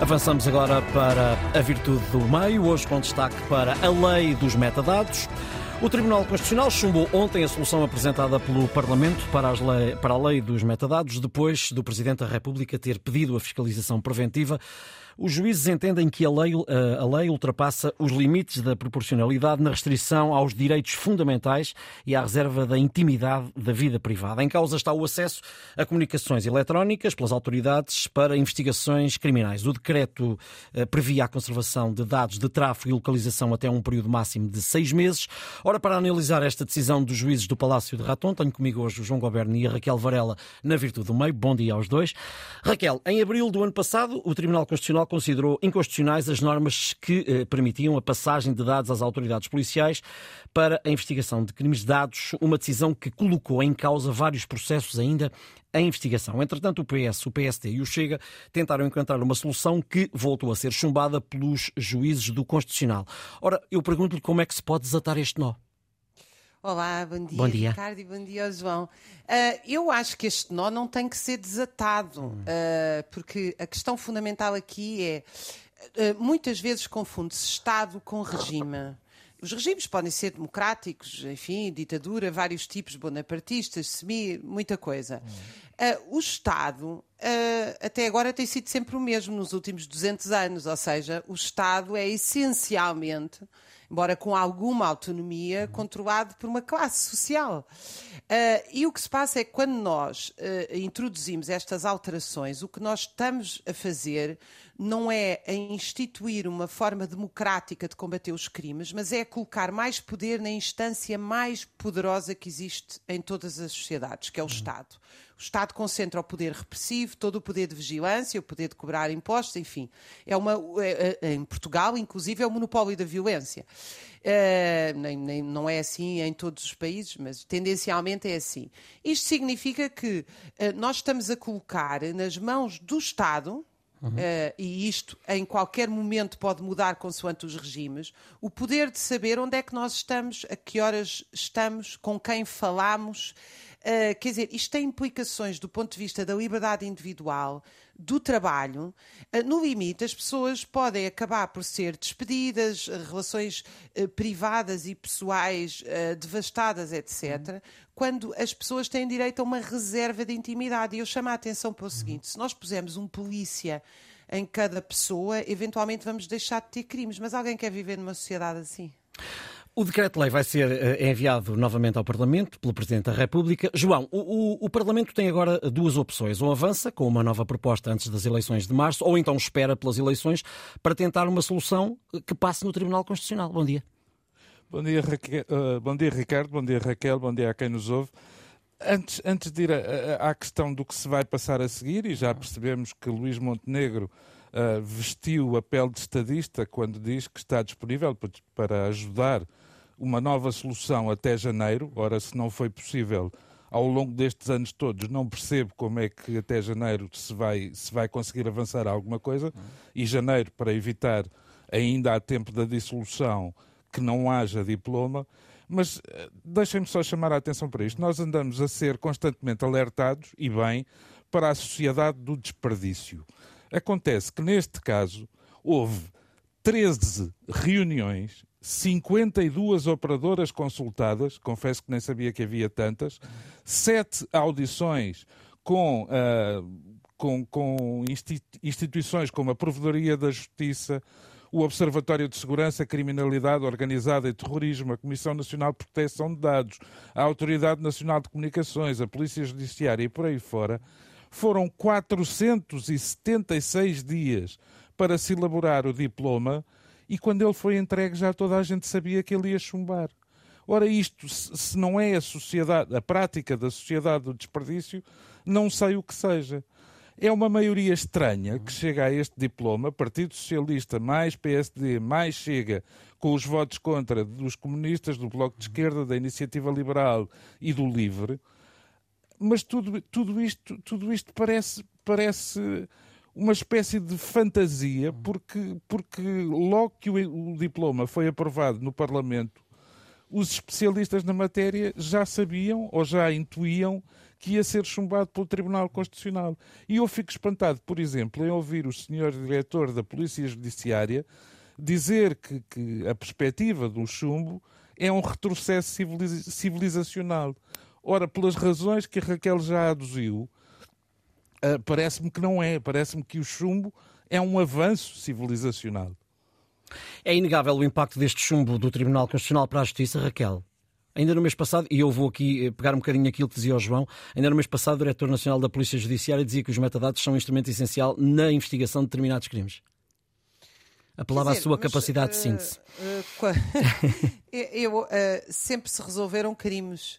Avançamos agora para a virtude do meio, hoje com destaque para a lei dos metadados. O Tribunal Constitucional chumbou ontem a solução apresentada pelo Parlamento para, lei, para a lei dos metadados, depois do Presidente da República ter pedido a fiscalização preventiva os juízes entendem que a lei, a lei ultrapassa os limites da proporcionalidade na restrição aos direitos fundamentais e à reserva da intimidade da vida privada. Em causa está o acesso a comunicações eletrónicas pelas autoridades para investigações criminais. O decreto eh, previa a conservação de dados de tráfego e localização até um período máximo de seis meses. Ora, para analisar esta decisão dos juízes do Palácio de Raton, tenho comigo hoje o João Goberno e a Raquel Varela na Virtude do Meio. Bom dia aos dois. Raquel, em abril do ano passado, o Tribunal Constitucional considerou inconstitucionais as normas que eh, permitiam a passagem de dados às autoridades policiais para a investigação de crimes de dados, uma decisão que colocou em causa vários processos ainda em investigação. Entretanto, o PS, o PSD e o Chega tentaram encontrar uma solução que voltou a ser chumbada pelos juízes do Constitucional. Ora, eu pergunto-lhe como é que se pode desatar este nó. Olá, bom dia, bom dia. Ricardo, e bom dia João. Uh, eu acho que este nó não tem que ser desatado, uh, porque a questão fundamental aqui é, uh, muitas vezes confunde-se Estado com regime. Os regimes podem ser democráticos, enfim, ditadura, vários tipos, bonapartistas, semi, muita coisa. o Estado, até agora, tem sido sempre o mesmo nos últimos 200 anos, ou seja, o Estado é essencialmente embora com alguma autonomia, controlado por uma classe social. Uh, e o que se passa é que quando nós uh, introduzimos estas alterações, o que nós estamos a fazer não é a instituir uma forma democrática de combater os crimes, mas é colocar mais poder na instância mais poderosa que existe em todas as sociedades, que é o Estado. O Estado concentra o poder repressivo, todo o poder de vigilância, o poder de cobrar impostos, enfim. É uma, é, é, em Portugal, inclusive, é o monopólio da violência. Uh, nem, nem, não é assim em todos os países, mas tendencialmente é assim. Isto significa que uh, nós estamos a colocar nas mãos do Estado, Uhum. Uh, e isto em qualquer momento pode mudar consoante os regimes, o poder de saber onde é que nós estamos, a que horas estamos, com quem falamos. Uh, quer dizer, isto tem implicações do ponto de vista da liberdade individual, do trabalho, eh, no limite, as pessoas podem acabar por ser despedidas, relações eh, privadas e pessoais devastadas, etc., quando as pessoas têm direito a uma reserva de intimidade. E eu chamo a atenção para o seguinte: se nós pusermos um polícia em cada pessoa, eventualmente vamos deixar de ter crimes. Mas alguém quer viver numa sociedade assim? O decreto-lei vai ser uh, enviado novamente ao Parlamento pelo Presidente da República. João, o, o, o, Parlamento tem agora duas opções. Ou avança com uma nova proposta antes das eleições de março, ou então espera pelas eleições para tentar uma solução que passe no Tribunal Constitucional. Bom dia. Bom dia, Raquel, uh, bom dia Ricardo, bom dia Raquel, bom dia a quem nos ouve. Antes, antes de ir à questão do que se vai passar a seguir, e já percebemos que Luís Montenegro uh, vestiu a pele de estadista quando diz que está disponível para ajudar uma nova solução até janeiro. Ora, se não foi possível ao longo destes anos todos, não percebo como é que até janeiro se vai, se vai conseguir avançar alguma coisa. E janeiro, para evitar ainda há tempo da dissolução que não haja diploma. Mas eh, deixem-me só chamar a atenção para isto. Nós andamos a ser constantemente alertados, e bem, para a sociedade do desperdício. Acontece que, neste caso, houve 13 reuniões 52 operadoras consultadas, confesso que nem sabia que havia tantas, sete audições com, uh, com, com instituições como a Provedoria da Justiça, o Observatório de Segurança, Criminalidade Organizada e Terrorismo, a Comissão Nacional de Proteção de Dados, a Autoridade Nacional de Comunicações, a Polícia Judiciária e por aí fora, foram 476 dias para se elaborar o diploma e quando ele foi entregue já toda a gente sabia que ele ia chumbar. Ora, isto, se não é a sociedade, a prática da sociedade do desperdício, não sei o que seja. É uma maioria estranha que chega a este diploma, Partido Socialista mais PSD mais Chega, com os votos contra dos comunistas, do Bloco de Esquerda, da Iniciativa Liberal e do Livre. Mas tudo, tudo, isto, tudo isto parece, parece uma espécie de fantasia, porque, porque logo que o, o diploma foi aprovado no Parlamento, os especialistas na matéria já sabiam ou já intuíam que ia ser chumbado pelo Tribunal Constitucional. E eu fico espantado, por exemplo, em ouvir o senhor diretor da Polícia Judiciária dizer que, que a perspectiva do chumbo é um retrocesso civilizacional. Ora, pelas razões que a Raquel já aduziu, uh, parece-me que não é. Parece-me que o chumbo é um avanço civilizacional. É inegável o impacto deste chumbo do Tribunal Constitucional para a Justiça, Raquel. Ainda no mês passado, e eu vou aqui eh, pegar um bocadinho aquilo que dizia o João, ainda no mês passado o Diretor Nacional da Polícia Judiciária dizia que os metadados são um instrumento essencial na investigação de determinados crimes. Apelava dizer, à sua mas, capacidade uh, de síntese. Uh, eu, uh, sempre se resolveram crimes.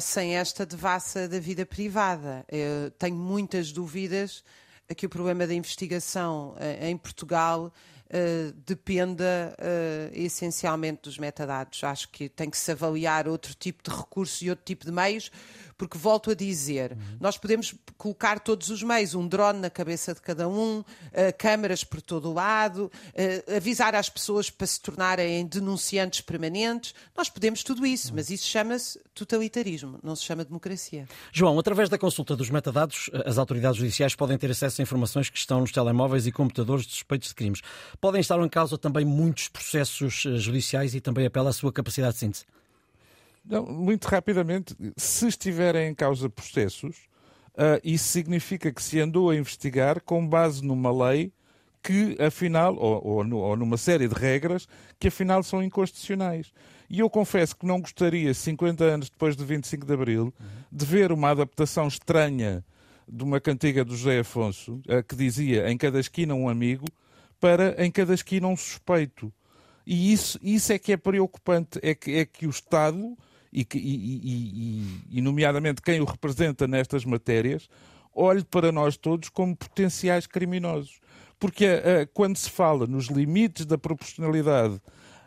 Sem esta devassa da vida privada. Eu tenho muitas dúvidas que o problema da investigação em Portugal uh, dependa uh, essencialmente dos metadados. Acho que tem que se avaliar outro tipo de recursos e outro tipo de meios, porque volto a dizer, uhum. nós podemos colocar todos os meios, um drone na cabeça de cada um, uh, câmaras por todo o lado, uh, avisar às pessoas para se tornarem denunciantes permanentes. Nós podemos tudo isso, uhum. mas isso chama-se totalitarismo, não se chama democracia. João, através da consulta dos metadados, as autoridades judiciais podem ter acesso a informações que estão nos telemóveis e computadores de suspeitos de crimes. Podem estar em causa também muitos processos eh, judiciais e também apela à sua capacidade de síntese. Não, muito rapidamente, se estiverem em causa processos, uh, isso significa que se andou a investigar com base numa lei que, afinal, ou, ou, ou, numa série de regras que, afinal, são inconstitucionais. E eu confesso que não gostaria, 50 anos depois de 25 de Abril, de ver uma adaptação estranha de uma cantiga do José Afonso, uh, que dizia em cada esquina um amigo, para em cada esquina um suspeito. E isso, isso é que é preocupante, é que, é que o Estado e, que, e, e, e, nomeadamente quem o representa nestas matérias, olhe para nós todos como potenciais criminosos. Porque uh, quando se fala nos limites da proporcionalidade,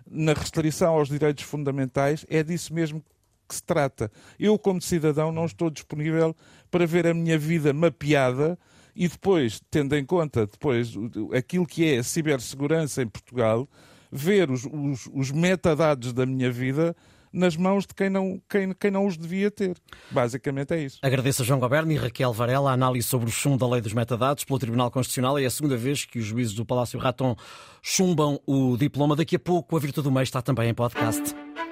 na restrição aos direitos fundamentais, é disso mesmo que se trata. Eu, como cidadão, não estou disponível para ver a minha vida mapeada e depois, tendo em conta depois aquilo que é a cibersegurança em Portugal, ver os, os, os metadados da minha vida nas mãos de quem não, quem, quem não os devia ter. Basicamente é isso. Agradeço a João Goberno e Raquel Varela a análise sobre o chumbo da lei dos metadados pelo Tribunal Constitucional. É a segunda vez que os juízes do Palácio Raton chumbam o diploma. Daqui a pouco a Virtude do Meio está também em podcast.